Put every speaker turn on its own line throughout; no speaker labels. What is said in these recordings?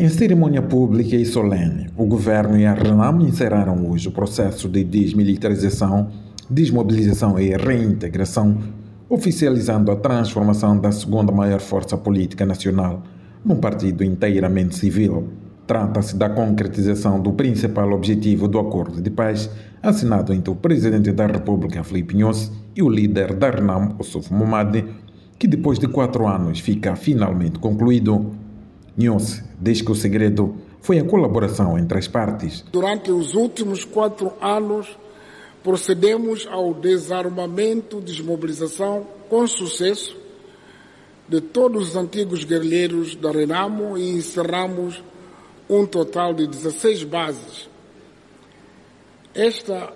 Em cerimônia pública e solene, o governo e a RENAM encerraram hoje o processo de desmilitarização, desmobilização e reintegração, oficializando a transformação da segunda maior força política nacional num partido inteiramente civil. Trata-se da concretização do principal objetivo do acordo de paz assinado entre o presidente da República, Filipe Nhosse, e o líder da RENAM, Ossuf Momadi, que depois de quatro anos fica finalmente concluído. Nhosse diz que o segredo foi a colaboração entre as partes.
Durante os últimos quatro anos, procedemos ao desarmamento, desmobilização com sucesso de todos os antigos guerrilheiros da Renamo e encerramos um total de 16 bases. Esta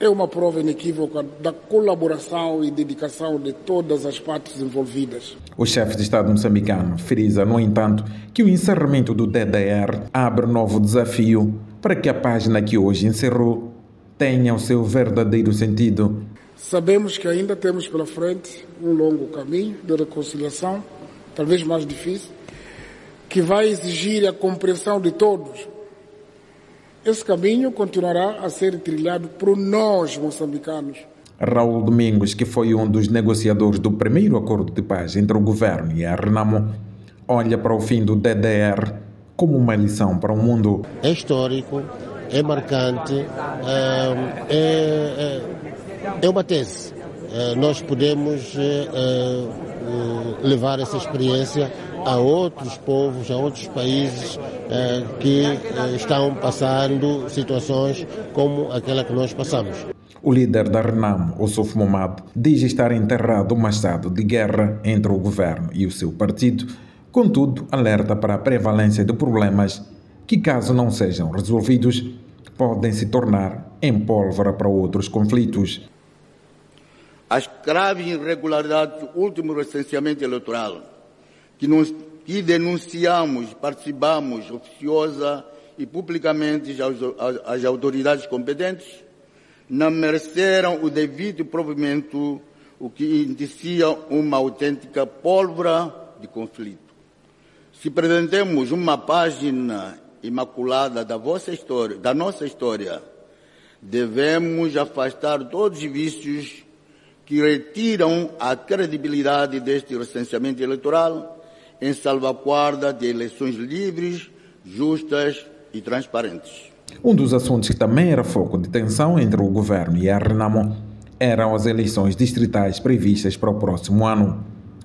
é uma prova inequívoca da colaboração e dedicação de todas as partes envolvidas.
O chefe de Estado moçambicano frisa, no entanto, que o encerramento do DDR abre novo desafio para que a página que hoje encerrou tenha o seu verdadeiro sentido.
Sabemos que ainda temos pela frente um longo caminho de reconciliação, talvez mais difícil, que vai exigir a compreensão de todos esse caminho continuará a ser trilhado por nós, moçambicanos.
Raul Domingos, que foi um dos negociadores do primeiro acordo de paz entre o governo e a Renamo, olha para o fim do DDR como uma lição para o mundo.
É histórico, é marcante, é, é, é uma tese. Nós podemos levar essa experiência a outros povos, a outros países eh, que eh, estão passando situações como aquela que nós passamos.
O líder da RENAM, Ossuf Momad, diz estar enterrado um estado de guerra entre o governo e o seu partido, contudo, alerta para a prevalência de problemas que, caso não sejam resolvidos, podem se tornar em pólvora para outros conflitos.
As graves irregularidades do último recenseamento eleitoral que, nos, que denunciamos, participamos oficiosa e publicamente às, autoridades competentes, não mereceram o devido provimento, o que indicia uma autêntica pólvora de conflito. Se pretendemos uma página imaculada da história, da nossa história, devemos afastar todos os vícios que retiram a credibilidade deste recenseamento eleitoral em salvaguarda de eleições livres, justas e transparentes.
Um dos assuntos que também era foco de tensão entre o governo e a Renamo eram as eleições distritais previstas para o próximo ano.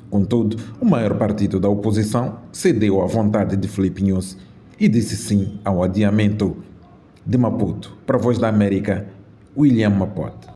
Contudo, o maior partido da oposição cedeu à vontade de Felipe News e disse sim ao adiamento. De Maputo, para a Voz da América, William Mapote.